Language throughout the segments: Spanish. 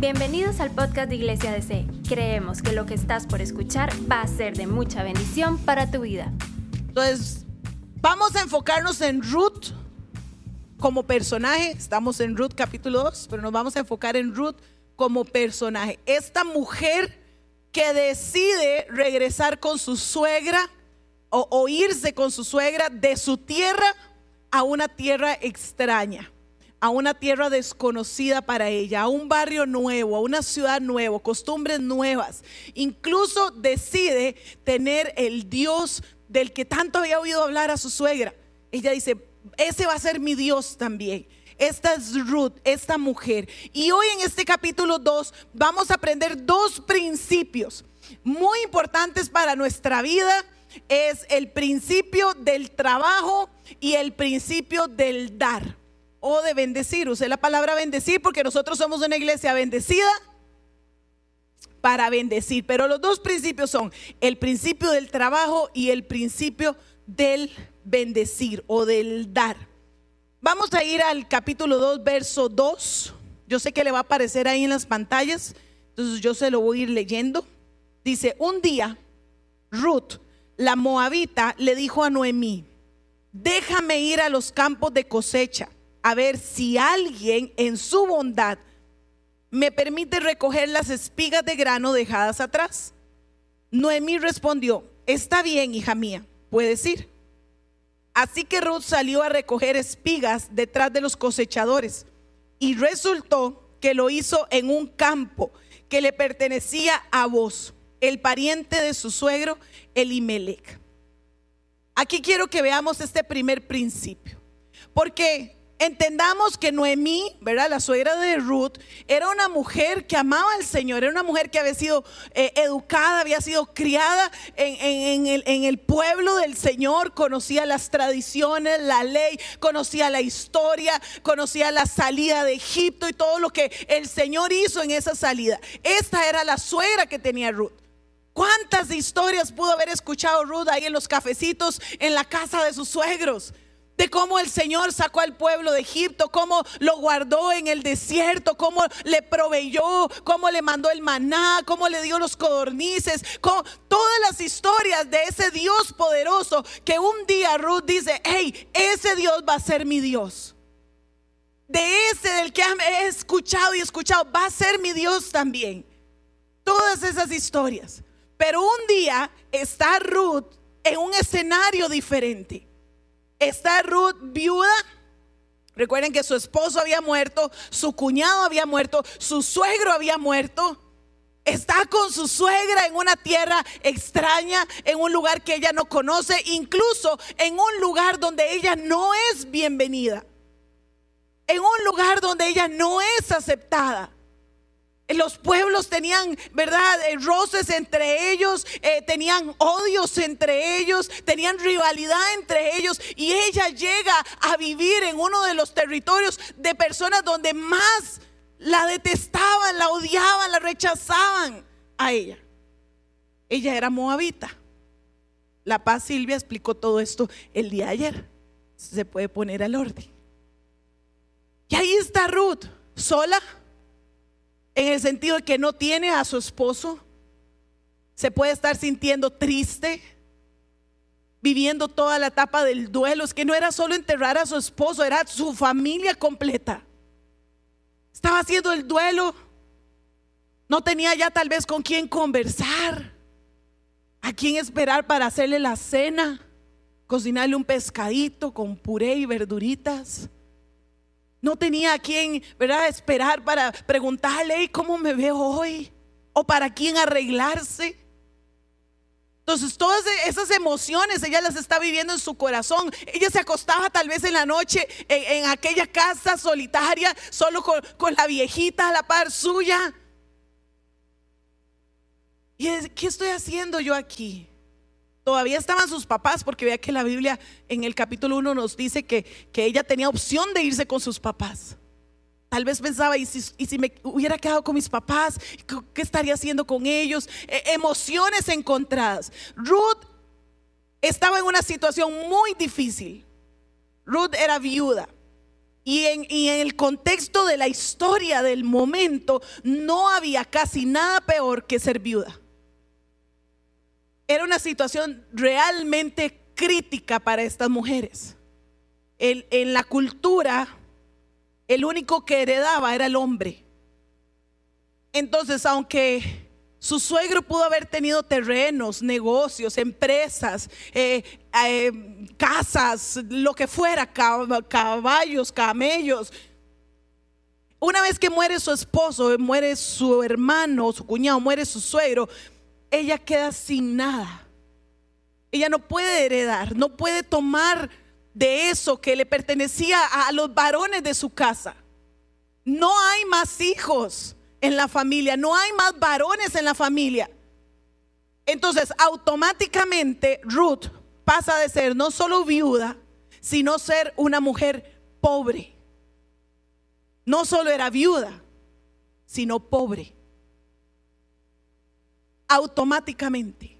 Bienvenidos al podcast de Iglesia DC. Creemos que lo que estás por escuchar va a ser de mucha bendición para tu vida. Entonces, vamos a enfocarnos en Ruth como personaje. Estamos en Ruth capítulo 2, pero nos vamos a enfocar en Ruth como personaje. Esta mujer que decide regresar con su suegra o, o irse con su suegra de su tierra a una tierra extraña a una tierra desconocida para ella, a un barrio nuevo, a una ciudad nueva, costumbres nuevas. Incluso decide tener el Dios del que tanto había oído hablar a su suegra. Ella dice, ese va a ser mi Dios también. Esta es Ruth, esta mujer. Y hoy en este capítulo 2 vamos a aprender dos principios muy importantes para nuestra vida. Es el principio del trabajo y el principio del dar o de bendecir. Usé la palabra bendecir porque nosotros somos una iglesia bendecida para bendecir. Pero los dos principios son el principio del trabajo y el principio del bendecir o del dar. Vamos a ir al capítulo 2, verso 2. Yo sé que le va a aparecer ahí en las pantallas, entonces yo se lo voy a ir leyendo. Dice, un día Ruth, la moabita, le dijo a Noemí, déjame ir a los campos de cosecha a ver si alguien en su bondad me permite recoger las espigas de grano dejadas atrás. Noemí respondió, está bien, hija mía, puedes ir. Así que Ruth salió a recoger espigas detrás de los cosechadores y resultó que lo hizo en un campo que le pertenecía a vos, el pariente de su suegro, Elimelech. Aquí quiero que veamos este primer principio, porque entendamos que Noemí, ¿verdad? La suegra de Ruth, era una mujer que amaba al Señor, era una mujer que había sido eh, educada, había sido criada en, el, en, el, pueblo del Señor, conocía las tradiciones, la ley, conocía la historia, conocía la salida de Egipto y todo lo que el Señor hizo en esa salida. Esta era la suegra que tenía Ruth. ¿Cuántas historias pudo haber escuchado Ruth ahí en los cafecitos en la casa de sus suegros? De cómo el Señor sacó al pueblo de Egipto, cómo lo guardó en el desierto, cómo le proveyó, cómo le mandó el maná, cómo le dio los codornices, todas las historias de ese Dios poderoso que un día Ruth dice, hey, ese Dios va a ser mi Dios. De ese del que he escuchado y escuchado, va a ser mi Dios también. Todas esas historias. Pero un día está Ruth en un escenario diferente. Está Ruth viuda. Recuerden que su esposo había muerto, su cuñado había muerto, su suegro había muerto. Está con su suegra en una tierra extraña, en un lugar que ella no conoce, incluso en un lugar donde ella no es bienvenida. En un lugar donde ella no es aceptada. Los pueblos tenían, ¿verdad? Eh, roces entre ellos, eh, tenían odios entre ellos, tenían rivalidad entre ellos. Y ella llega a vivir en uno de los territorios de personas donde más la detestaban, la odiaban, la rechazaban a ella. Ella era moabita. La Paz Silvia explicó todo esto el día de ayer. Se puede poner al orden. Y ahí está Ruth, sola en el sentido de que no tiene a su esposo, se puede estar sintiendo triste, viviendo toda la etapa del duelo. Es que no era solo enterrar a su esposo, era su familia completa. Estaba haciendo el duelo, no tenía ya tal vez con quién conversar, a quién esperar para hacerle la cena, cocinarle un pescadito con puré y verduritas. No tenía a quién, ¿verdad?, esperar para preguntarle, ¿cómo me veo hoy? O para quién arreglarse. Entonces todas e-, esas emociones ella las está viviendo en su corazón. Ella se acostaba tal vez en la noche en, aquella casa solitaria, solo con, con, la viejita a la par suya. ¿Y qué estoy haciendo yo aquí? Todavía estaban sus papás porque vea que la Biblia en el capítulo 1 nos dice que, que ella tenía opción de irse con sus papás. Tal vez pensaba, ¿y si, me hubiera quedado con mis papás? ¿Qué estaría haciendo con ellos? E, emociones encontradas. Ruth estaba en una situación muy difícil. Ruth era viuda. Y en, y en el contexto de la historia del momento, no había casi nada peor que ser viuda. Era una situación realmente crítica para estas mujeres. En la cultura, el único que heredaba era el hombre. Entonces, aunque su suegro pudo haber tenido terrenos, negocios, empresas, eh, eh, casas, lo que fuera, cab- caballos, camellos. Una vez que muere su esposo, muere su hermano, su cuñado, muere su suegro, ella queda sin nada. Ella no puede heredar, no puede tomar de eso que le pertenecía a los varones de su casa. No hay más hijos en la familia, no hay más varones en la familia. Entonces, automáticamente Ruth pasa de ser no solo viuda, sino ser una mujer pobre. No solo era viuda, sino pobre. Automáticamente.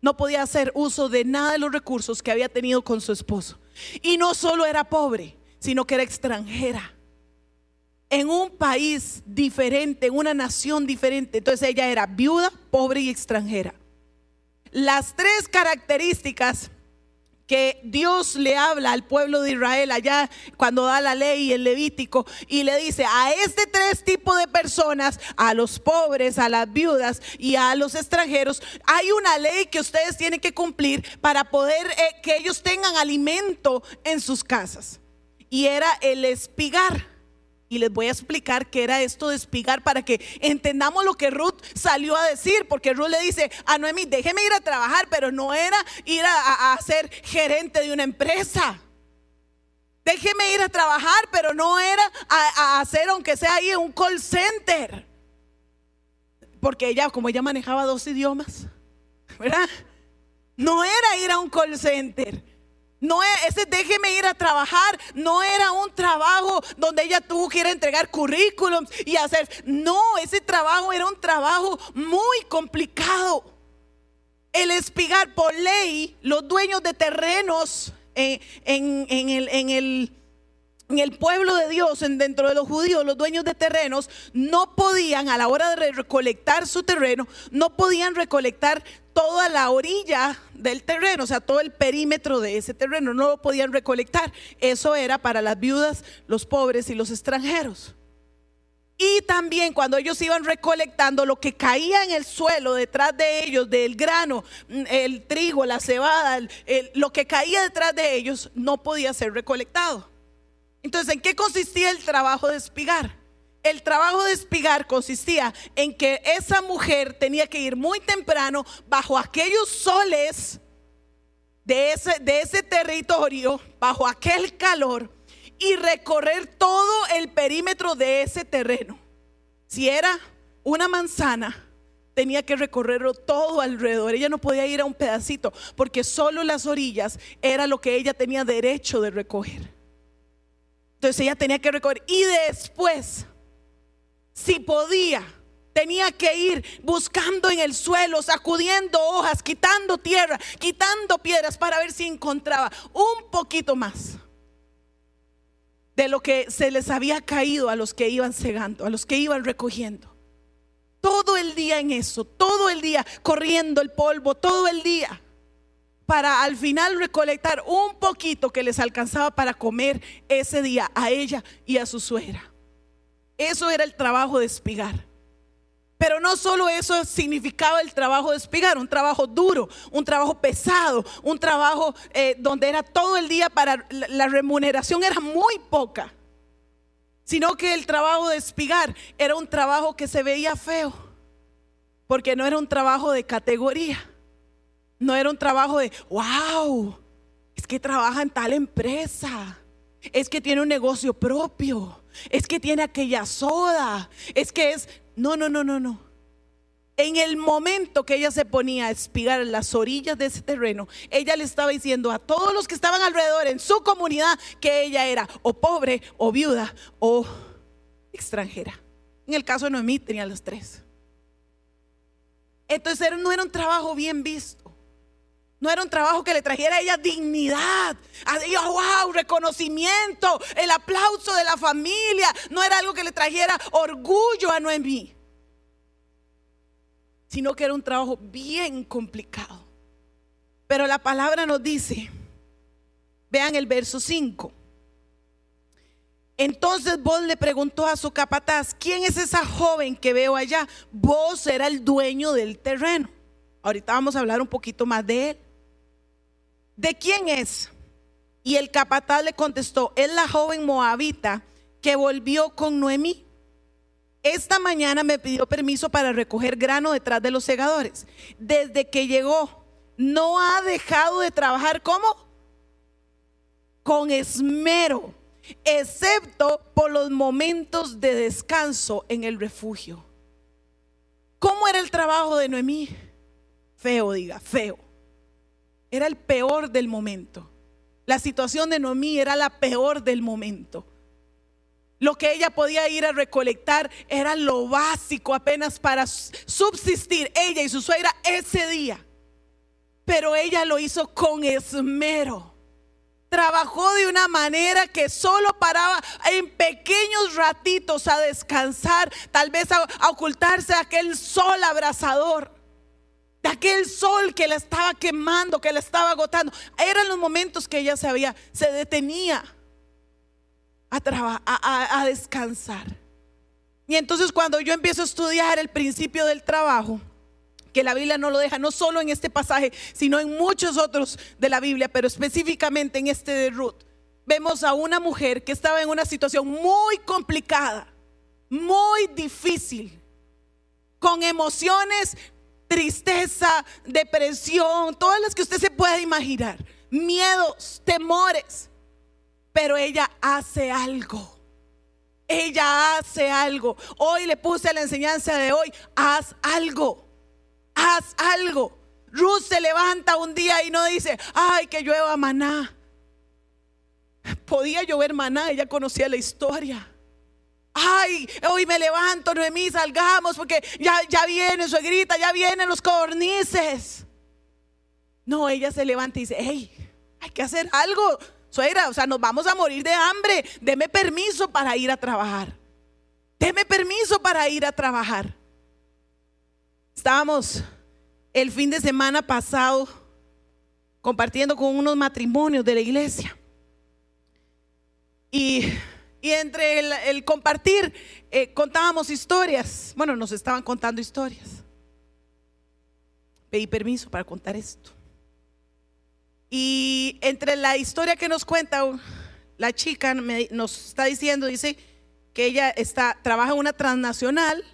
No podía hacer uso de nada de los recursos que había tenido con su esposo. Y no solo era pobre, sino que era extranjera en un país diferente, en una nación diferente. Entonces ella era viuda, pobre y extranjera. Las tres características que Dios le habla al pueblo de Israel allá cuando da la ley el Levítico y le dice a este tres tipos de personas, a los pobres, a las viudas y a los extranjeros, hay una ley que ustedes tienen que cumplir para poder eh, que ellos tengan alimento en sus casas. Y era el espigar. Y les voy a explicar qué era esto de espigar para que entendamos lo que Ruth salió a decir, porque Ruth le dice a Noemí, déjeme ir a trabajar, pero no era ir a, a- a ser gerente de una empresa. Déjeme ir a trabajar, pero no era a, a hacer, aunque sea ahí, un call center. Porque ella, como ella manejaba dos idiomas, ¿verdad? No era ir a un call center. No era, ese déjeme ir a trabajar, no era un trabajo donde ella tuvo que ir a entregar currículums y hacer. No, ese trabajo era un trabajo muy complicado. El espigar por ley, los dueños de terrenos eh, en, el, el pueblo de Dios, en- dentro de los judíos, los dueños de terrenos, no podían, a la hora de re- recolectar su terreno, no podían recolectar toda la orilla del terreno, o sea, todo el perímetro de ese terreno, no lo podían recolectar. Eso era para las viudas, los pobres y los extranjeros. Y también cuando ellos iban recolectando lo que caía en el suelo detrás de ellos, del grano, mm, el trigo, la cebada, lo que caía detrás de ellos no podía ser recolectado. Entonces, ¿en qué consistía el trabajo de espigar? El trabajo de espigar consistía en que esa mujer tenía que ir muy temprano bajo aquellos soles de ese, de ese territorio, bajo aquel calor, y recorrer todo el perímetro de ese terreno. Si era una manzana, tenía que recorrerlo todo alrededor. Ella no podía ir a un pedacito, porque solo las orillas era lo que ella tenía derecho de recoger. Entonces ella tenía que recorrer. Y después, si podía, tenía que ir buscando en el suelo, sacudiendo hojas, quitando tierra, quitando piedras para ver si encontraba un poquito más de lo que se les había caído a los que iban cegando, a los que iban recogiendo. Todo el día en eso, todo el día corriendo el polvo, todo el día para al final recolectar un poquito que les alcanzaba para comer ese día a ella y a su suegra. Eso era el trabajo de espigar. Pero no solo eso significaba el trabajo de espigar, un trabajo duro, un trabajo pesado, un trabajo eh, donde era todo el día para la, remuneración era muy poca, sino que el trabajo de espigar era un trabajo que se veía feo, porque no era un trabajo de categoría. No era un trabajo de, wow, es que trabaja en tal empresa, es que tiene un negocio propio, es que tiene aquella soda, es que es, no, no, no, no, no. En el momento que ella se ponía a espigar las orillas de ese terreno, ella le estaba diciendo a todos los que estaban alrededor en su comunidad que ella era o pobre o viuda o extranjera. En el caso de Noemí tenía las tres. Entonces no era un trabajo bien visto. No era un trabajo que le trajera a ella dignidad, a wow, reconocimiento, el aplauso de la familia. No era algo que le trajera orgullo a Noemí, sino que era un trabajo bien complicado. Pero la palabra nos dice, vean el verso 5. Entonces vos le preguntó a su capataz, ¿quién es esa joven que veo allá? Vos era el dueño del terreno. Ahorita vamos a hablar un poquito más de él. ¿De quién es? Y el capataz le contestó, es la joven moabita que volvió con Noemí. Esta mañana me pidió permiso para recoger grano detrás de los segadores. Desde que llegó, no ha dejado de trabajar como con esmero, excepto por los momentos de descanso en el refugio. ¿Cómo era el trabajo de Noemí? Feo, diga, feo. Era el peor del momento. La situación de Noemí era la peor del momento. Lo que ella podía ir a recolectar era lo básico apenas para subsistir ella y su suegra ese día. Pero ella lo hizo con esmero. Trabajó de una manera que solo paraba en pequeños ratitos a descansar, tal vez a, ocultarse aquel sol abrasador aquel sol que la estaba quemando, que la estaba agotando. Eran los momentos que ella se se detenía a, a, a descansar. Y entonces cuando yo empiezo a estudiar el principio del trabajo, que la Biblia no lo deja, no solo en este pasaje, sino en muchos otros de la Biblia, pero específicamente en este de Ruth, vemos a una mujer que estaba en una situación muy complicada, muy difícil, con emociones tristeza, depresión, todas las que usted se pueda imaginar, miedos, temores. Pero ella hace algo. Ella hace algo. Hoy le puse la enseñanza de hoy, haz algo. Haz algo. Ruth se levanta un día y no dice, ay, que llueva maná. Podía llover maná, ella conocía la historia ay, hoy me levanto, Noemí, salgamos porque ya, ya viene suegrita, ya vienen los cornices. No, ella se levanta y dice, hey, hay que hacer algo, suegra, o sea, nos vamos a morir de hambre, deme permiso para ir a trabajar. Deme permiso para ir a trabajar. Estábamos el fin de semana pasado compartiendo con unos matrimonios de la iglesia. Y y entre el, compartir, eh, contábamos historias. Bueno, nos estaban contando historias. Pedí permiso para contar esto. Y entre la historia que nos cuenta la chica, nos está diciendo, dice que ella está, trabaja en una transnacional,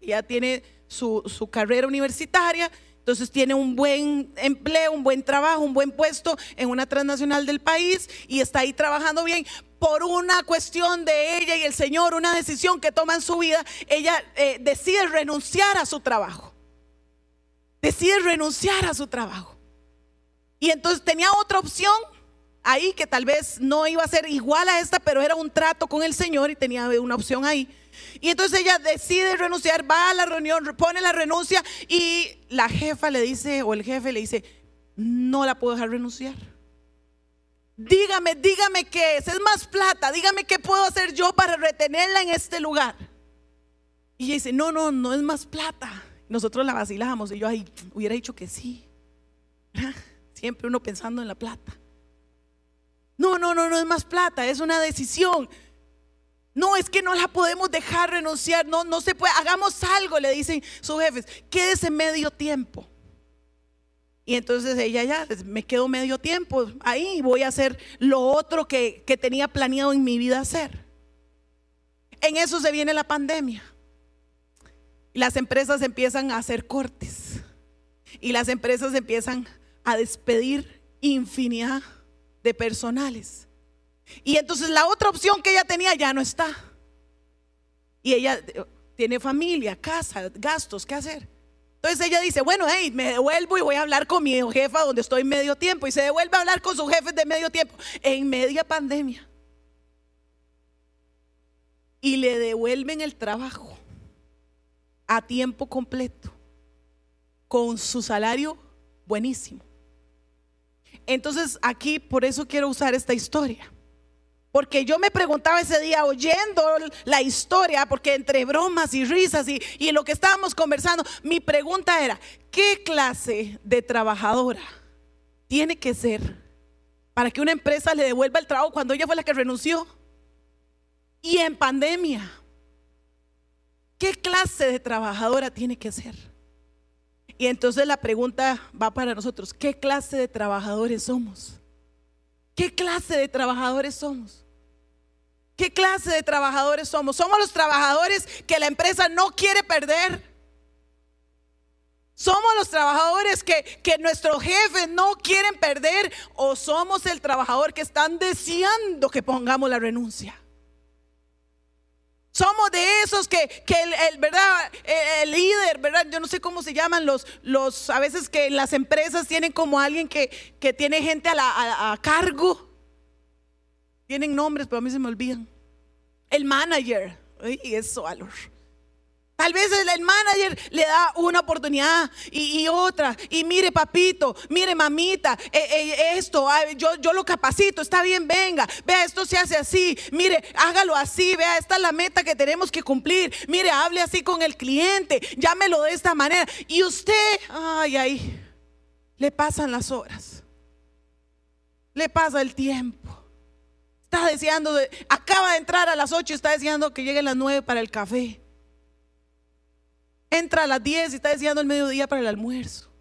ya tiene su, su carrera universitaria, entonces tiene un buen empleo, un buen trabajo, un buen puesto en una transnacional del país y está ahí trabajando bien, por una cuestión de ella y el Señor, una decisión que toma en su vida, ella eh, decide renunciar a su trabajo. Decide renunciar a su trabajo. Y entonces tenía otra opción ahí que tal vez no iba a ser igual a esta, pero era un trato con el Señor y tenía una opción ahí. Y entonces ella decide renunciar, va a la reunión, pone la renuncia y la jefa le dice, o el jefe le dice, no la puedo dejar renunciar. Dígame, dígame qué es, es más plata, dígame qué puedo hacer yo para retenerla en este lugar. Y ella dice, no, no, no es más plata. Nosotros la vacilamos y yo ahí hubiera dicho que sí. Siempre uno pensando en la plata. No, no, no, no es más plata, es una decisión. No, es que no la podemos dejar renunciar, no, no se puede, hagamos algo, le dicen sus jefes, quédese medio tiempo. Y entonces ella ya, me quedo medio tiempo ahí y voy a hacer lo otro que, que tenía planeado en mi vida hacer. En eso se viene la pandemia. Las empresas empiezan a hacer cortes y las empresas empiezan a despedir infinidad de personales. Y entonces la otra opción que ella tenía ya no está. Y ella eh, tiene familia, casa, gastos, ¿qué hacer? Entonces ella dice, bueno, hey, me devuelvo y voy a hablar con mi jefa donde estoy medio tiempo. Y se devuelve a hablar con sus jefes de medio tiempo en media pandemia. Y le devuelven el trabajo a tiempo completo, con su salario buenísimo. Entonces aquí por eso quiero usar esta historia. Porque yo me preguntaba ese día oyendo la historia, porque entre bromas y risas y, en lo que estábamos conversando, mi pregunta era, ¿qué clase de trabajadora tiene que ser para que una empresa le devuelva el trabajo cuando ella fue la que renunció? Y en pandemia, ¿qué clase de trabajadora tiene que ser? Y entonces la pregunta va para nosotros, ¿qué clase de trabajadores somos? ¿Qué clase de trabajadores somos? ¿Qué clase de trabajadores somos? ¿Somos los trabajadores que la empresa no quiere perder? ¿Somos los trabajadores que, que nuestros jefes no quieren perder? ¿O somos el trabajador que están deseando que pongamos la renuncia? Somos de esos que, el, ¿verdad? El, líder, ¿verdad? Yo no sé cómo se llaman los, los, a veces que las empresas tienen como alguien que, que tiene gente a, a cargo. Tienen nombres, pero a mí se me olvidan. El manager. Y eso, valor. Tal vez el, manager le da una oportunidad y, otra. Y mire, papito, mire, mamita, eh, eh, esto, yo, yo lo capacito, está bien, venga. Vea, esto se hace así. Mire, hágalo así. Vea, esta es la meta que tenemos que cumplir. Mire, hable así con el cliente. Llámelo de esta manera. Y usted, ay, ay, le pasan las horas. Le pasa el tiempo. Está deseando, acaba de entrar a las 8 y está deseando que llegue a las 9 para el café. Entra a las 10 y está deseando el mediodía para el almuerzo.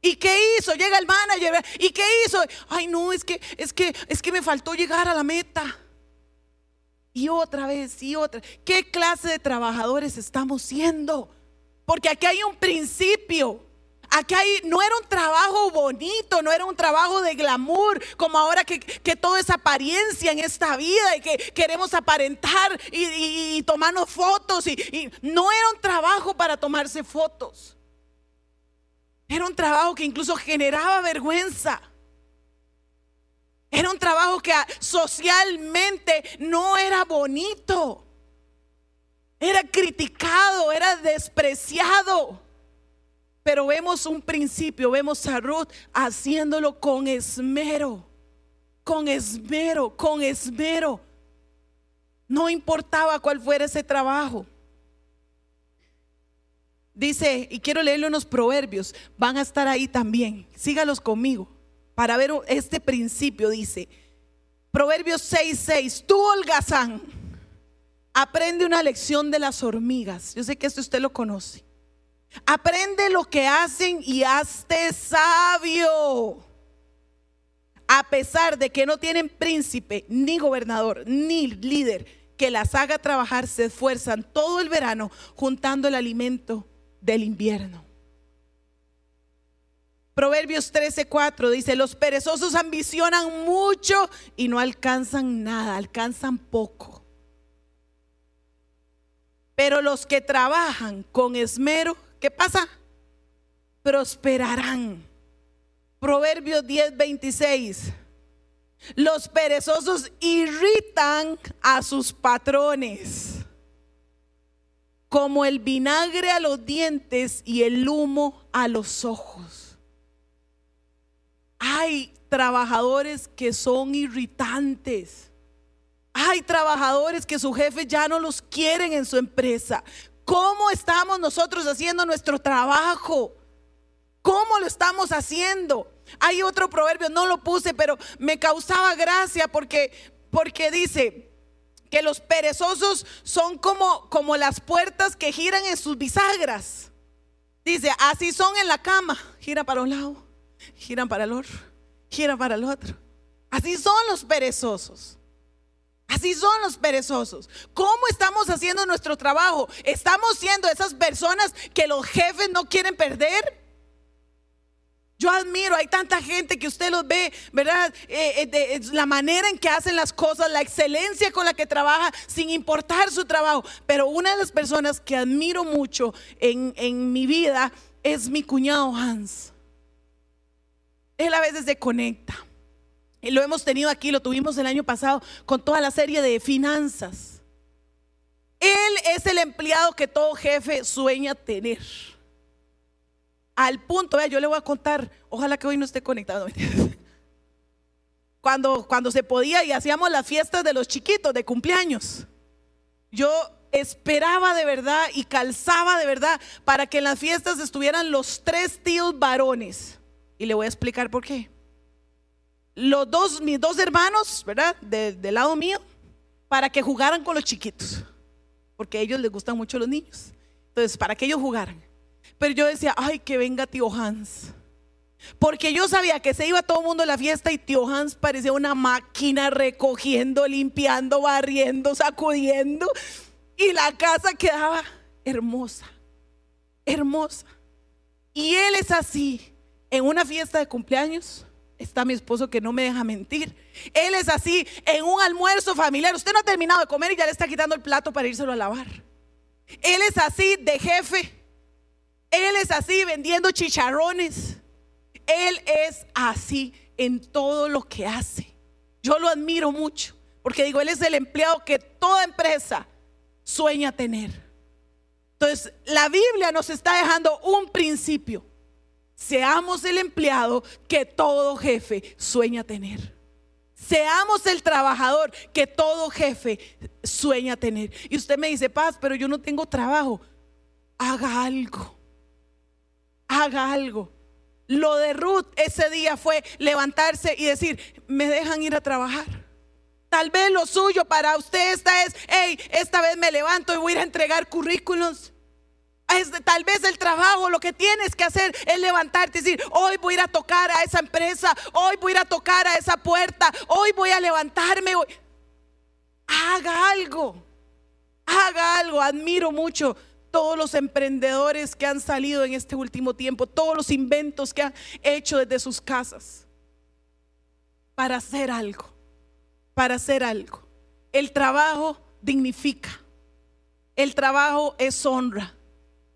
¿Y qué hizo? Llega el manager. ¿Y qué hizo? Ay, no, es que es que es que me faltó llegar a la meta. Y otra vez, y otra. ¿Qué clase de trabajadores estamos siendo? Porque aquí hay un principio. Aquí no era un trabajo bonito, no era un trabajo de glamour, como ahora que, todo es apariencia en esta vida y que queremos aparentar y, tomarnos fotos. y no era un trabajo para tomarse fotos. Era un trabajo que incluso generaba vergüenza. Era un trabajo que socialmente no era bonito. Era criticado, era despreciado. Pero vemos un principio, vemos a Ruth haciéndolo con esmero, con esmero, con esmero. No importaba cuál fuera ese trabajo. Dice, y quiero leerle unos proverbios, van a estar ahí también. Sígalos conmigo para ver este principio. Dice, Proverbios 6:6, tú holgazán, aprende una lección de las hormigas. Yo sé que esto usted lo conoce. Aprende lo que hacen y hazte sabio. A pesar de que no tienen príncipe, ni gobernador, ni líder que las haga trabajar, se esfuerzan todo el verano juntando el alimento del invierno. Proverbios 13:4 dice, los perezosos ambicionan mucho y no alcanzan nada, alcanzan poco. Pero los que trabajan con esmero ¿qué pasa? Prosperarán. Proverbios 10, 26. Los perezosos irritan a sus patrones, como el vinagre a los dientes y el humo a los ojos. Hay trabajadores que son irritantes. Hay trabajadores que su jefe ya no los quieren en su empresa. ¿Cómo estamos nosotros haciendo nuestro trabajo? ¿Cómo lo estamos haciendo? Hay otro proverbio, no lo puse, pero me causaba gracia porque, porque dice que los perezosos son como, como las puertas que giran en sus bisagras. Dice, así son en la cama, gira para un lado, giran para el otro, gira para el otro. Así son los perezosos. Así son los perezosos. ¿Cómo estamos haciendo nuestro trabajo? ¿Estamos siendo esas personas que los jefes no quieren perder? Yo admiro, hay tanta gente que usted los ve, ¿verdad? Eh, eh, la manera en que hacen las cosas, la excelencia con la que trabaja, sin importar su trabajo. Pero una de las personas que admiro mucho en, en mi vida es mi cuñado Hans. Él a veces se conecta. Lo hemos tenido aquí, lo tuvimos el año pasado con toda la serie de finanzas. Él es el empleado que todo jefe sueña tener. Al punto, vea, yo le voy a contar, ojalá que hoy no esté conectado. cuando, cuando se podía y hacíamos las fiestas de los chiquitos de cumpleaños. Yo esperaba de verdad y calzaba de verdad para que en las fiestas estuvieran los tres tíos varones. Y le voy a explicar por qué. Los dos, mis dos hermanos, ¿verdad? del lado mío, para que jugaran con los chiquitos. Porque a ellos les gustan mucho los niños. Entonces, para que ellos jugaran. Pero yo decía, ay, que venga tío Hans. Porque yo sabía que se iba todo el mundo a la fiesta y tío Hans parecía una máquina recogiendo, limpiando, barriendo, sacudiendo. Y la casa quedaba hermosa, hermosa. Y él es así. En una fiesta de cumpleaños está mi esposo que no me deja mentir. Él es así. En un almuerzo familiar. Usted no ha terminado de comer y ya le está quitando el plato para írselo a lavar. Él es así de jefe. Él es así vendiendo chicharrones. Él es así en todo lo que hace. Yo lo admiro mucho. Porque digo, él es el empleado que toda empresa sueña tener. Entonces, la Biblia nos está dejando un principio. Seamos el empleado que todo jefe sueña tener. Seamos el trabajador que todo jefe sueña tener. Y usted me dice, paz, pero yo no tengo trabajo. Haga algo. Haga algo. Lo de Ruth ese día fue levantarse y decir, me dejan ir a trabajar. Tal vez lo suyo para usted esta es, hey, esta vez me levanto y voy a ir a entregar currículos. Tal vez el trabajo, lo que tienes que hacer es levantarte y decir, hoy voy a ir a tocar a esa empresa, hoy voy a ir a tocar a esa puerta, hoy voy a levantarme. Haga algo, haga algo. Admiro mucho todos los emprendedores que han salido en este último tiempo, todos los inventos que han hecho desde sus casas para hacer algo para hacer algo. El trabajo dignifica. El trabajo es honra.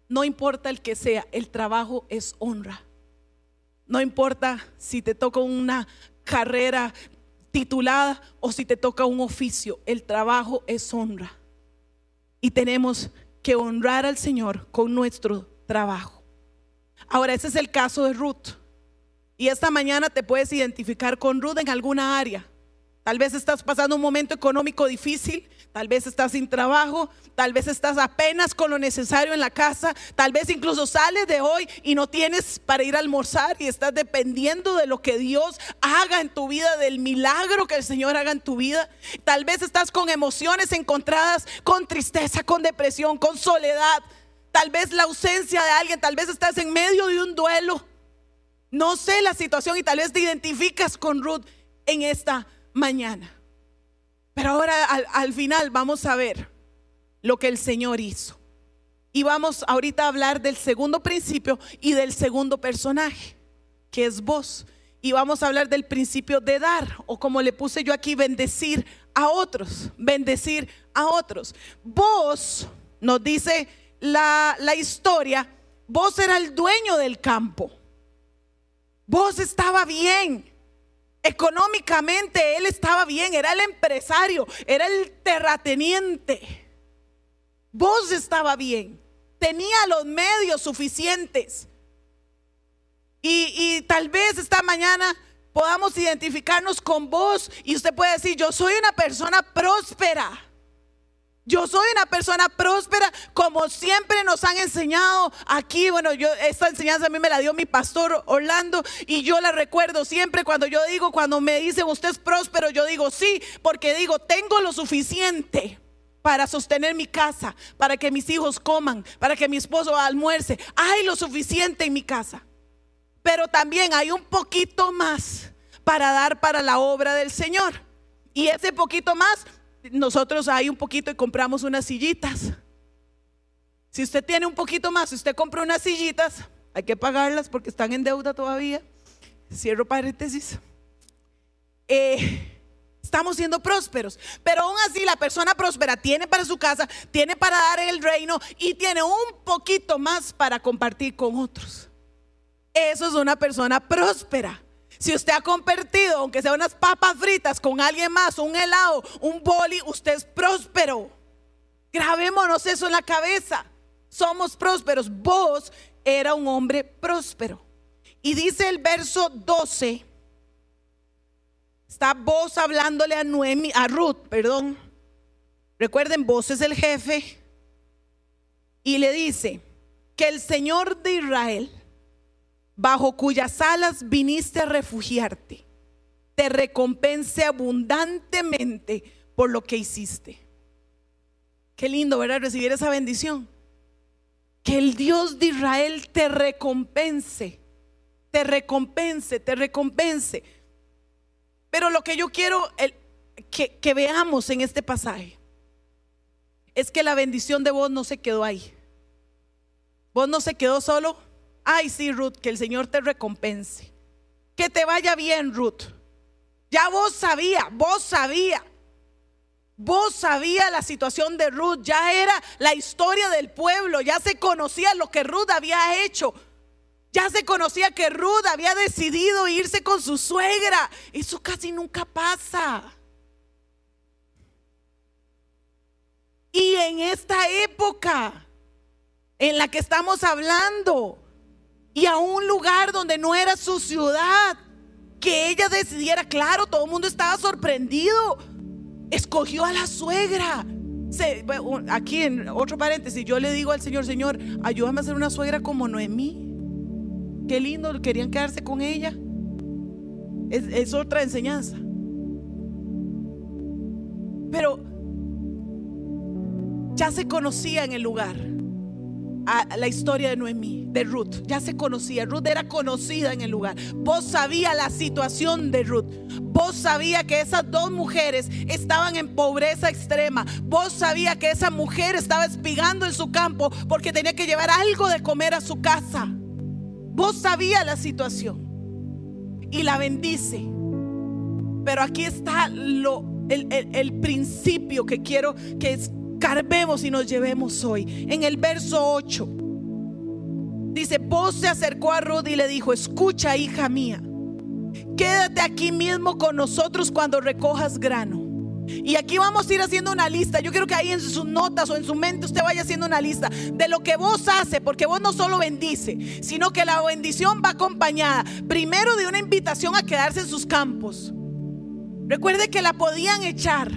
No importa el que sea, el trabajo es honra. No importa si te toca una carrera titulada o si te toca un oficio, el trabajo es honra. Y tenemos que honrar al Señor con nuestro trabajo. Ahora, ese es el caso de Ruth. Y esta mañana te puedes identificar con Ruth en alguna área. Tal vez estás pasando un momento económico difícil, tal vez estás sin trabajo, tal vez estás apenas con lo necesario en la casa, tal vez incluso sales de hoy y no tienes para ir a almorzar y estás dependiendo de lo que Dios haga en tu vida, del milagro que el Señor haga en tu vida. Tal vez estás con emociones encontradas, con tristeza, con depresión, con soledad, tal vez la ausencia de alguien, tal vez estás en medio de un duelo. No sé la situación y tal vez te identificas con Ruth en esta mañana. Pero ahora al, final vamos a ver lo que el Señor hizo. Y vamos ahorita a hablar del segundo principio y del segundo personaje, que es vos. Y vamos a hablar del principio de dar, o como le puse yo aquí, bendecir a otros, bendecir a otros. Vos, nos dice la, la historia, vos era el dueño del campo. Vos estaba bien. Económicamente él estaba bien, era el empresario, era el terrateniente. Vos estaba bien, tenía los medios suficientes. Y, y tal vez esta mañana podamos identificarnos con vos y usted puede decir, yo soy una persona próspera. Yo soy una persona próspera, como siempre nos han enseñado aquí. Bueno, yo esta enseñanza a mí me la dio mi pastor Orlando y yo la recuerdo siempre cuando yo digo, cuando me dicen usted es próspero, yo digo sí, porque digo, tengo lo suficiente para sostener mi casa, para que mis hijos coman, para que mi esposo almuerce. Hay lo suficiente en mi casa. Pero también hay un poquito más para dar para la obra del Señor. Y ese poquito más nosotros hay un poquito y compramos unas sillitas. Si usted tiene un poquito más, si usted compra unas sillitas, hay que pagarlas porque están en deuda todavía. Cierro paréntesis. Eh, estamos siendo prósperos, pero aún así la persona próspera tiene para su casa, tiene para dar el reino y tiene un poquito más para compartir con otros. Eso es una persona próspera. Si usted ha compartido, aunque sea unas papas fritas con alguien más, un helado, un boli, usted es próspero. Grabémonos eso en la cabeza. Somos prósperos. Vos era un hombre próspero. Y dice el verso 12, Está vos hablándole a Noemi, a Ruth, perdón. Recuerden, vos es el jefe. Y le dice que el Señor de Israel, bajo cuyas alas viniste a refugiarte, te recompense abundantemente por lo que hiciste. Qué lindo, ¿verdad? Recibir esa bendición. Que el Dios de Israel te recompense, te recompense, te recompense. Pero lo que yo quiero que, que veamos en este pasaje es que la bendición de vos no se quedó ahí. Vos no se quedó solo. Ay, sí, Ruth, que el Señor te recompense. Que te vaya bien, Ruth. Ya vos sabía, vos sabía. Vos sabía la situación de Ruth, ya era la historia del pueblo, ya se conocía lo que Ruth había hecho. Ya se conocía que Ruth había decidido irse con su suegra. Eso casi nunca pasa. Y en esta época en la que estamos hablando, y a un lugar donde no era su ciudad, que ella decidiera, claro, todo el mundo estaba sorprendido, escogió a la suegra. aquí en otro paréntesis, yo le digo al Señor, Señor, ayúdame a ser una suegra como Noemí. Qué lindo, querían quedarse con ella. es otra enseñanza. Pero ya se conocía en el lugar la historia de Noemí, de Ruth. Ya se conocía. Ruth era conocida en el lugar. Vos sabía la situación de Ruth. Vos sabía que esas dos mujeres estaban en pobreza extrema. Vos sabía que esa mujer estaba espigando en su campo porque tenía que llevar algo de comer a su casa. Vos sabía la situación y la bendice. Pero aquí está lo, el, el principio que quiero que es carvemos y nos llevemos hoy. En el verso 8 dice, vos se acercó a Ruth y le dijo, escucha hija mía, quédate aquí mismo con nosotros cuando recojas grano. Y aquí vamos a ir haciendo una lista. Yo quiero que ahí en sus notas o en su mente usted vaya haciendo una lista de lo que vos hace, porque vos no solo bendice, sino que la bendición va acompañada primero de una invitación a quedarse en sus campos. Recuerde que la podían echar,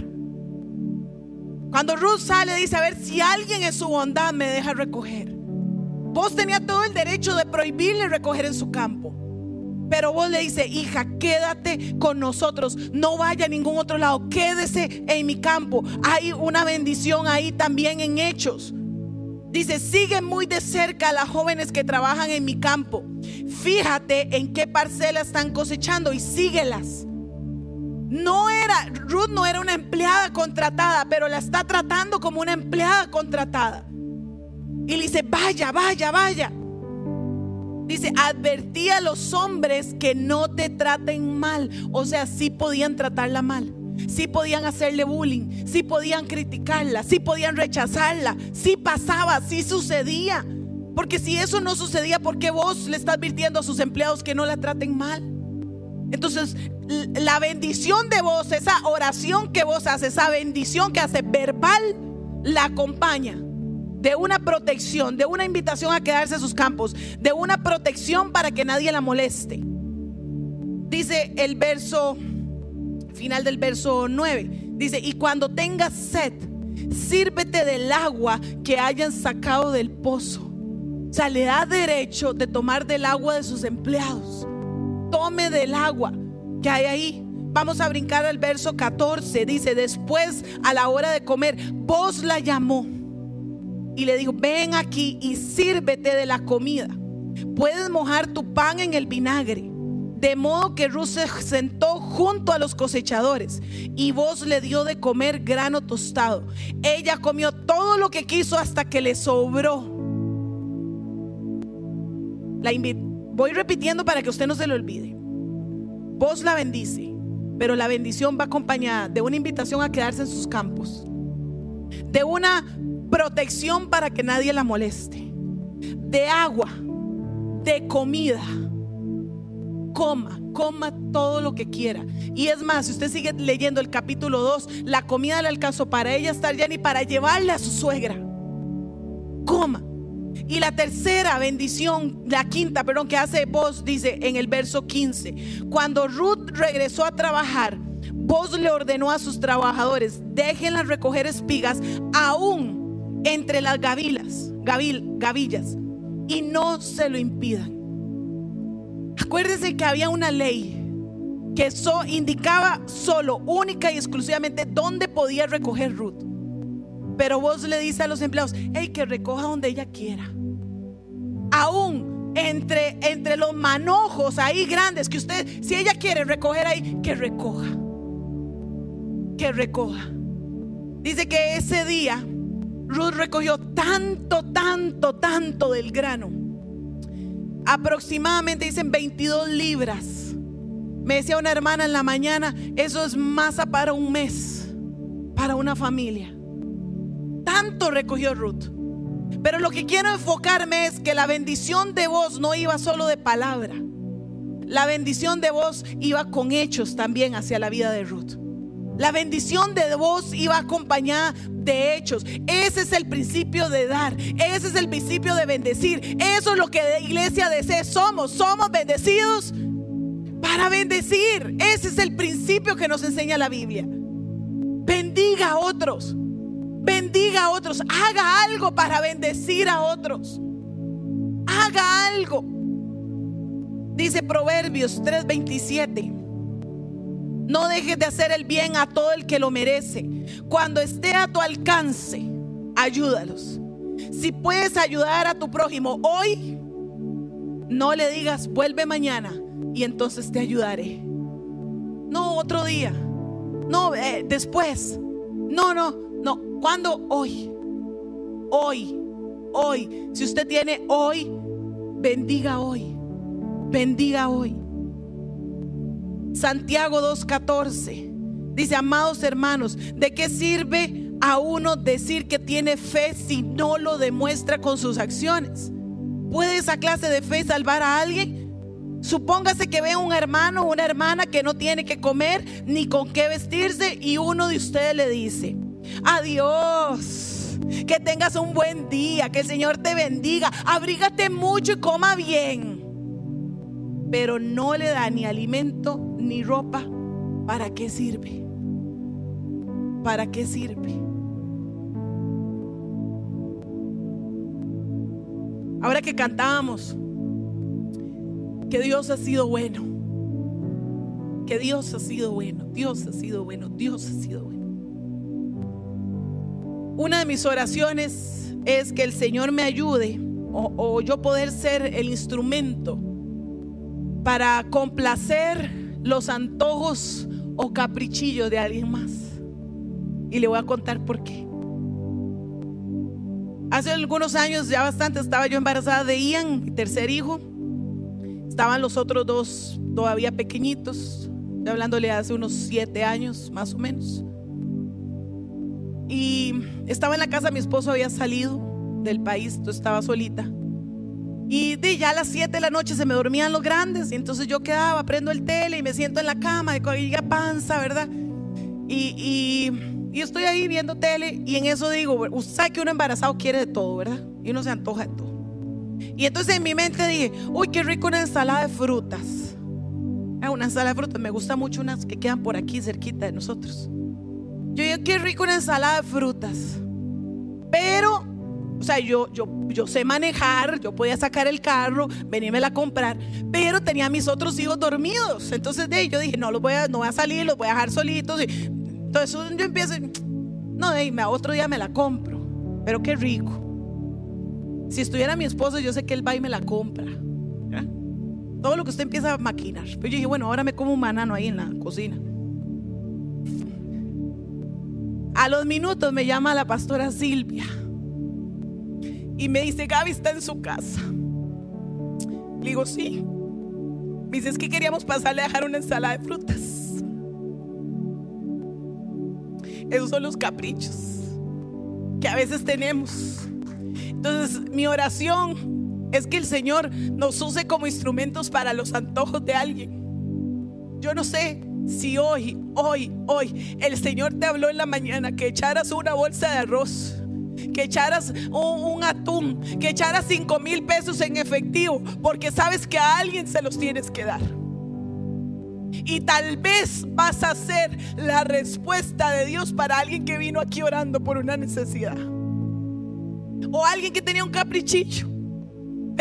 cuando Ruth sale, dice, a ver si alguien en su bondad me deja recoger. Vos tenía todo el derecho de prohibirle recoger en su campo. Pero vos le dice, hija, quédate con nosotros, no vaya a ningún otro lado, quédese en mi campo. Hay una bendición ahí también en hechos. Dice, sigue muy de cerca a las jóvenes que trabajan en mi campo. Fíjate en qué parcela están cosechando y síguelas. No era, Ruth no era una empleada contratada, pero la está tratando como una empleada contratada. Y le dice, vaya, vaya, vaya. Dice, advertí a los hombres que no te traten mal. O sea, sí podían tratarla mal. Sí podían hacerle bullying. Sí podían criticarla. Sí podían rechazarla. Sí pasaba, sí sucedía. Porque si eso no sucedía, ¿por qué vos le estás advirtiendo a sus empleados que no la traten mal? Entonces, la bendición de vos, esa oración que vos haces, esa bendición que hace verbal, la acompaña de una protección, de una invitación a quedarse en sus campos, de una protección para que nadie la moleste. Dice el verso, final del verso 9, dice, y cuando tengas sed, sírvete del agua que hayan sacado del pozo. O sea, le da derecho de tomar del agua de sus empleados tome del agua que hay ahí. Vamos a brincar al verso 14. Dice, después a la hora de comer, vos la llamó y le dijo, ven aquí y sírvete de la comida. Puedes mojar tu pan en el vinagre. De modo que Ruth se sentó junto a los cosechadores y vos le dio de comer grano tostado. Ella comió todo lo que quiso hasta que le sobró. La Voy repitiendo para que usted no se lo olvide. Vos la bendice, pero la bendición va acompañada de una invitación a quedarse en sus campos, de una protección para que nadie la moleste, de agua, de comida. Coma, coma todo lo que quiera. Y es más, si usted sigue leyendo el capítulo 2, la comida le alcanzó para ella estar ya ni para llevarle a su suegra. Coma. Y la tercera bendición, la quinta, perdón, que hace vos, dice en el verso 15, cuando Ruth regresó a trabajar, Vos le ordenó a sus trabajadores, déjenlas recoger espigas aún entre las gavilas, gavillas, y no se lo impidan. Acuérdense que había una ley que eso indicaba solo, única y exclusivamente dónde podía recoger Ruth. Pero vos le dices a los empleados, hey, que recoja donde ella quiera. Aún entre, entre los manojos ahí grandes que usted, si ella quiere recoger ahí, que recoja. Que recoja. Dice que ese día Ruth recogió tanto, tanto, tanto del grano. Aproximadamente dicen 22 libras. Me decía una hermana en la mañana, eso es masa para un mes, para una familia. Tanto recogió Ruth. Pero lo que quiero enfocarme es que la bendición de vos no iba solo de palabra. La bendición de vos iba con hechos también hacia la vida de Ruth. La bendición de vos iba acompañada de hechos. Ese es el principio de dar. Ese es el principio de bendecir. Eso es lo que de iglesia desea. Somos, somos bendecidos para bendecir. Ese es el principio que nos enseña la Biblia. Bendiga a otros. Bendiga a otros. Haga algo para bendecir a otros. Haga algo. Dice Proverbios 3:27. No dejes de hacer el bien a todo el que lo merece. Cuando esté a tu alcance, ayúdalos. Si puedes ayudar a tu prójimo hoy, no le digas, vuelve mañana y entonces te ayudaré. No, otro día. No, eh, después. No, no, no. ¿Cuándo? Hoy. Hoy. Hoy. Si usted tiene hoy, bendiga hoy. Bendiga hoy. Santiago 2.14 dice, amados hermanos, ¿de qué sirve a uno decir que tiene fe si no lo demuestra con sus acciones? ¿Puede esa clase de fe salvar a alguien? Supóngase que ve un hermano o una hermana que no tiene que comer ni con qué vestirse y uno de ustedes le dice, adiós, que tengas un buen día, que el Señor te bendiga, abrígate mucho y coma bien. Pero no le da ni alimento ni ropa. ¿Para qué sirve? ¿Para qué sirve? Ahora que cantábamos, que Dios ha sido bueno. Que Dios ha sido bueno. Dios ha sido bueno. Dios ha sido bueno. Una de mis oraciones es que el Señor me ayude o, yo poder ser el instrumento para complacer los antojos o caprichillos de alguien más. Y le voy a contar por qué. Hace algunos años, ya bastante, estaba yo embarazada de Ian, mi tercer hijo. Estaban los otros dos todavía pequeñitos, hablándole hace unos siete años más o menos. Y estaba en la casa, mi esposo había salido del país, yo estaba solita. Y de ya a las 7 de la noche se me dormían los grandes y entonces yo quedaba, prendo el tele y me siento en la cama, de llega panza, ¿verdad? Y, y, y, estoy ahí viendo tele y en eso digo, usted que uno embarazado quiere de todo, ¿verdad? Y uno se antoja de todo. Y entonces en mi mente dije, uy, qué rico una ensalada de frutas. Ah, una ensalada de frutas, me gusta mucho unas que quedan por aquí cerquita de nosotros. Yo dije, qué rico una ensalada de frutas. Pero, o sea, yo, yo, yo sé manejar, yo podía sacar el carro, venirme a comprar, pero tenía mis otros hijos dormidos. Entonces de yo dije, no, los voy a, no voy a salir, los voy a dejar solitos. Entonces yo empiezo, no, de otro día me la compro. Pero qué rico. Si estuviera mi esposo, yo sé que él va y me la compra. Todo lo que usted empieza a maquinar. Pero yo dije, bueno, ahora me como un banano ahí en la cocina. A los minutos me llama la pastora Silvia y me dice, Gaby está en su casa. Le digo, sí. Me dice, es que queríamos pasarle a dejar una ensalada de frutas. Esos son los caprichos que a veces tenemos. Entonces, mi oración es que el Señor nos use como instrumentos para los antojos de alguien. Yo no sé si hoy, hoy, hoy, el Señor te habló en la mañana que echaras una bolsa de arroz, que echaras un, atún, que echaras cinco mil pesos en efectivo, porque sabes que a alguien se los tienes que dar. Y tal vez vas a ser la respuesta de Dios para alguien que vino aquí orando por una necesidad. O alguien que tenía un caprichillo.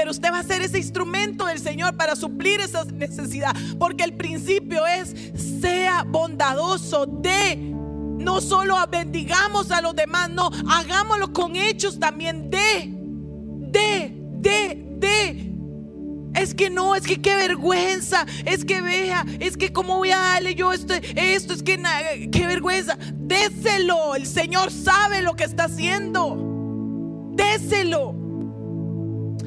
Pero usted va a ser ese instrumento del Señor para suplir esa necesidad. Porque el principio es, sea bondadoso de, no solo bendigamos a los demás, no, hagámoslo con hechos también de, de, de, de. Es que no, es que qué vergüenza, es que vea, es que cómo voy a darle yo esto, esto es que qué vergüenza. Déselo, el Señor sabe lo que está haciendo. Déselo.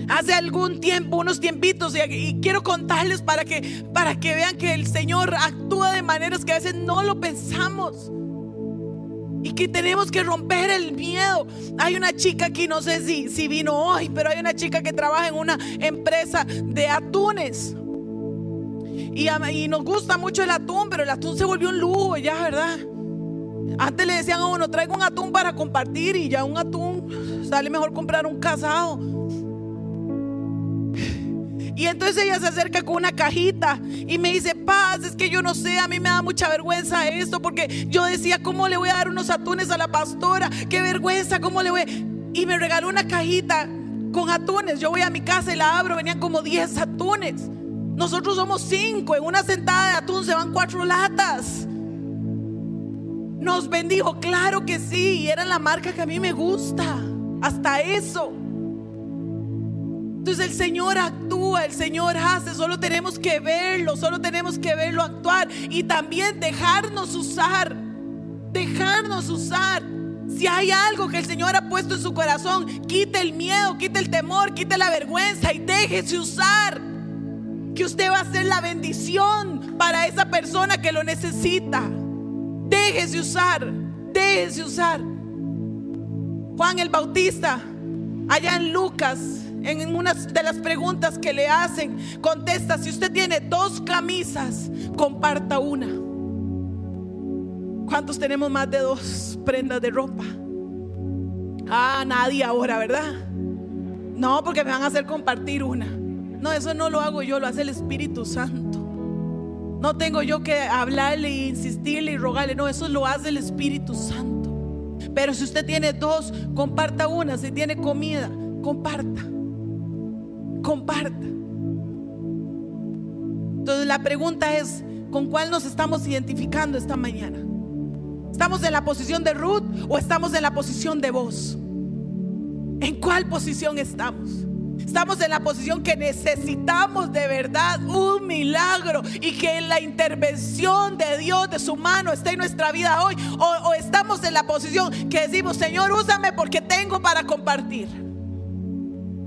Hace algún tiempo, unos tiempitos, y, quiero contarles para que, para que vean que el Señor actúa de maneras que a veces no lo pensamos. Y que tenemos que romper el miedo. Hay una chica aquí, no sé si, si vino hoy, pero hay una chica que trabaja en una empresa de atunes. Y, y nos gusta mucho el atún, pero el atún se volvió un lujo ya, ¿verdad? Antes le decían a uno, traigo un atún para compartir y ya un atún sale mejor comprar un casado. Y entonces ella se acerca con una cajita y me dice, paz, es que yo no sé, a mí me da mucha vergüenza esto porque yo decía, ¿cómo le voy a dar unos atunes a la pastora? Qué vergüenza, ¿cómo le voy? Y me regaló una cajita con atunes. Yo voy a mi casa y la abro, venían como 10 atunes. Nosotros somos 5, en una sentada de atún se van 4 latas. Nos bendijo, claro que sí, y era la marca que a mí me gusta. Hasta eso. Entonces el Señor actúa, el Señor hace, solo tenemos que verlo, solo tenemos que verlo actuar y también dejarnos usar, dejarnos usar. Si hay algo que el Señor ha puesto en su corazón, quite el miedo, quite el temor, quite la vergüenza y déjese usar. Que usted va a ser la bendición para esa persona que lo necesita. Déjese usar, déjese usar. Juan el Bautista, allá en Lucas, en una de las preguntas que le hacen, contesta, si usted tiene dos camisas, comparta una. ¿Cuántos tenemos más de dos prendas de ropa? Ah, nadie ahora, ¿verdad? No, porque me van a hacer compartir una. No, eso no lo hago yo, lo hace el Espíritu Santo. No tengo yo que hablarle insistirle y rogarle. No, eso lo hace el Espíritu Santo. Pero si usted tiene dos, comparta una. Si tiene comida, comparta. Comparta. Entonces la pregunta es, ¿con cuál nos estamos identificando esta mañana? ¿Estamos en la posición de Ruth o estamos en la posición de vos? ¿En cuál posición estamos? Estamos en la posición que necesitamos de verdad un milagro y que la intervención de Dios, de su mano, esté en nuestra vida hoy. O, estamos en la posición que decimos, Señor, úsame porque tengo para compartir.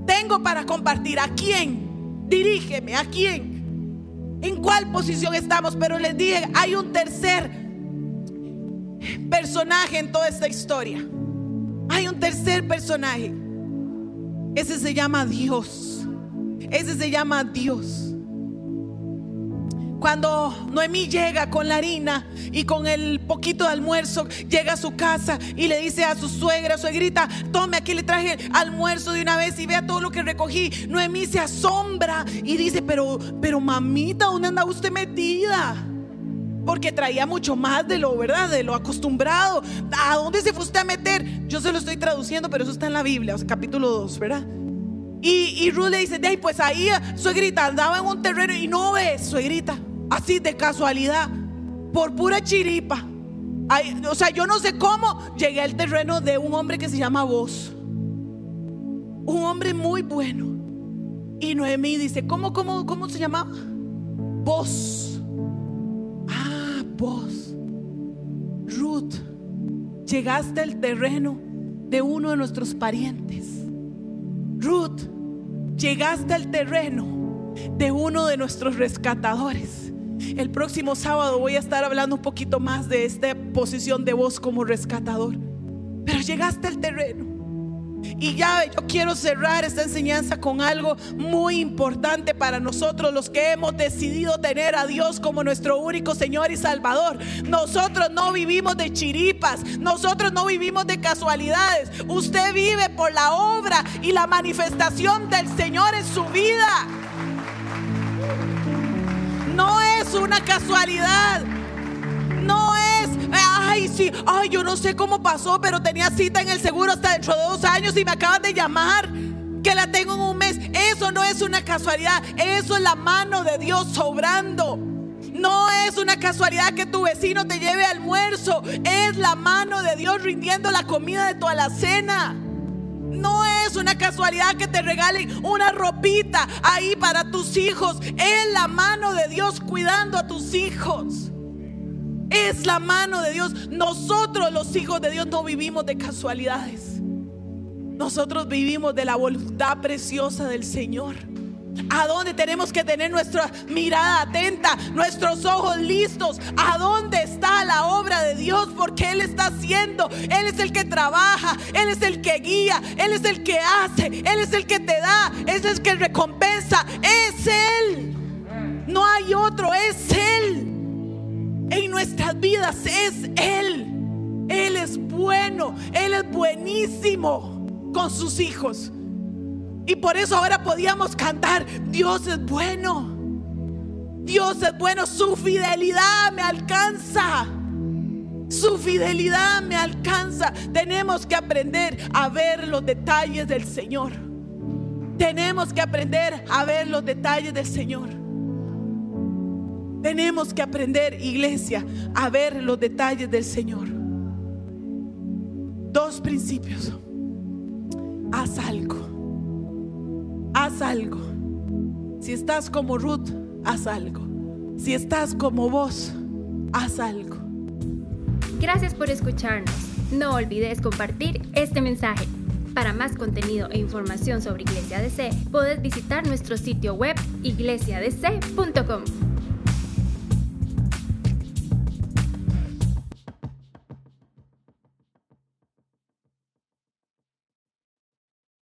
Tengo para compartir. ¿A quién? Dirígeme, ¿a quién? ¿En cuál posición estamos? Pero les dije, hay un tercer personaje en toda esta historia. Hay un tercer personaje. Ese se llama Dios. Ese se llama Dios. Cuando Noemí llega con la harina y con el poquito de almuerzo, llega a su casa y le dice a su suegra, suegrita, tome aquí le traje almuerzo de una vez y vea todo lo que recogí. Noemí se asombra y dice, pero, pero mamita, ¿dónde anda usted metida? porque traía mucho más de lo, ¿verdad? De lo acostumbrado. ¿A dónde se fue usted a meter? Yo se lo estoy traduciendo, pero eso está en la Biblia, capítulo 2, ¿verdad? Y, Ruth le dice, hey, pues ahí suegrita andaba en un terreno y no ves, suegrita, así de casualidad, por pura chiripa. o sea, yo no sé cómo llegué al terreno de un hombre que se llama Vos. Un hombre muy bueno. Y Noemí dice, ¿cómo, cómo, cómo se llamaba? Vos vos, Ruth, llegaste al terreno de uno de nuestros parientes. Ruth, llegaste al terreno de uno de nuestros rescatadores. El próximo sábado voy a estar hablando un poquito más de esta posición de vos como rescatador. Pero llegaste al terreno y ya yo quiero cerrar esta enseñanza con algo muy importante para nosotros, los que hemos decidido tener a Dios como nuestro único Señor y Salvador. Nosotros no vivimos de chiripas, nosotros no vivimos de casualidades. Usted vive por la obra y la manifestación del Señor en su vida. No es una casualidad. No es, ay, sí, ay, yo no sé cómo pasó, pero tenía cita en el seguro hasta dentro de dos años y me acaban de llamar que la tengo en un mes. Eso no es una casualidad, eso es la mano de Dios sobrando. No es una casualidad que tu vecino te lleve almuerzo, es la mano de Dios rindiendo la comida de tu alacena. No es una casualidad que te regalen una ropita ahí para tus hijos. Es la mano de Dios cuidando a tus hijos. Es la mano de Dios. Nosotros los hijos de Dios no vivimos de casualidades. Nosotros vivimos de la voluntad preciosa del Señor. ¿A dónde tenemos que tener nuestra mirada atenta, nuestros ojos listos? ¿A dónde está la obra de Dios? Porque Él está haciendo. Él es el que trabaja, Él es el que guía, Él es el que hace, Él es el que te da, Él es el que recompensa. Es Él. No hay otro, es Él. En nuestras vidas es Él. Él es bueno, Él es buenísimo con sus hijos. Y por eso ahora podíamos cantar, Dios es bueno. Dios es bueno, su fidelidad me alcanza. Su fidelidad me alcanza. Tenemos que aprender a ver los detalles del Señor. Tenemos que aprender a ver los detalles del Señor. Tenemos que aprender, iglesia, a ver los detalles del Señor. Dos principios. Haz algo haz algo. Si estás como Ruth, haz algo. Si estás como vos, haz algo. Gracias por escucharnos. No olvides compartir este mensaje. Para más contenido e información sobre Iglesia DC, puedes visitar nuestro sitio web iglesiadc.com.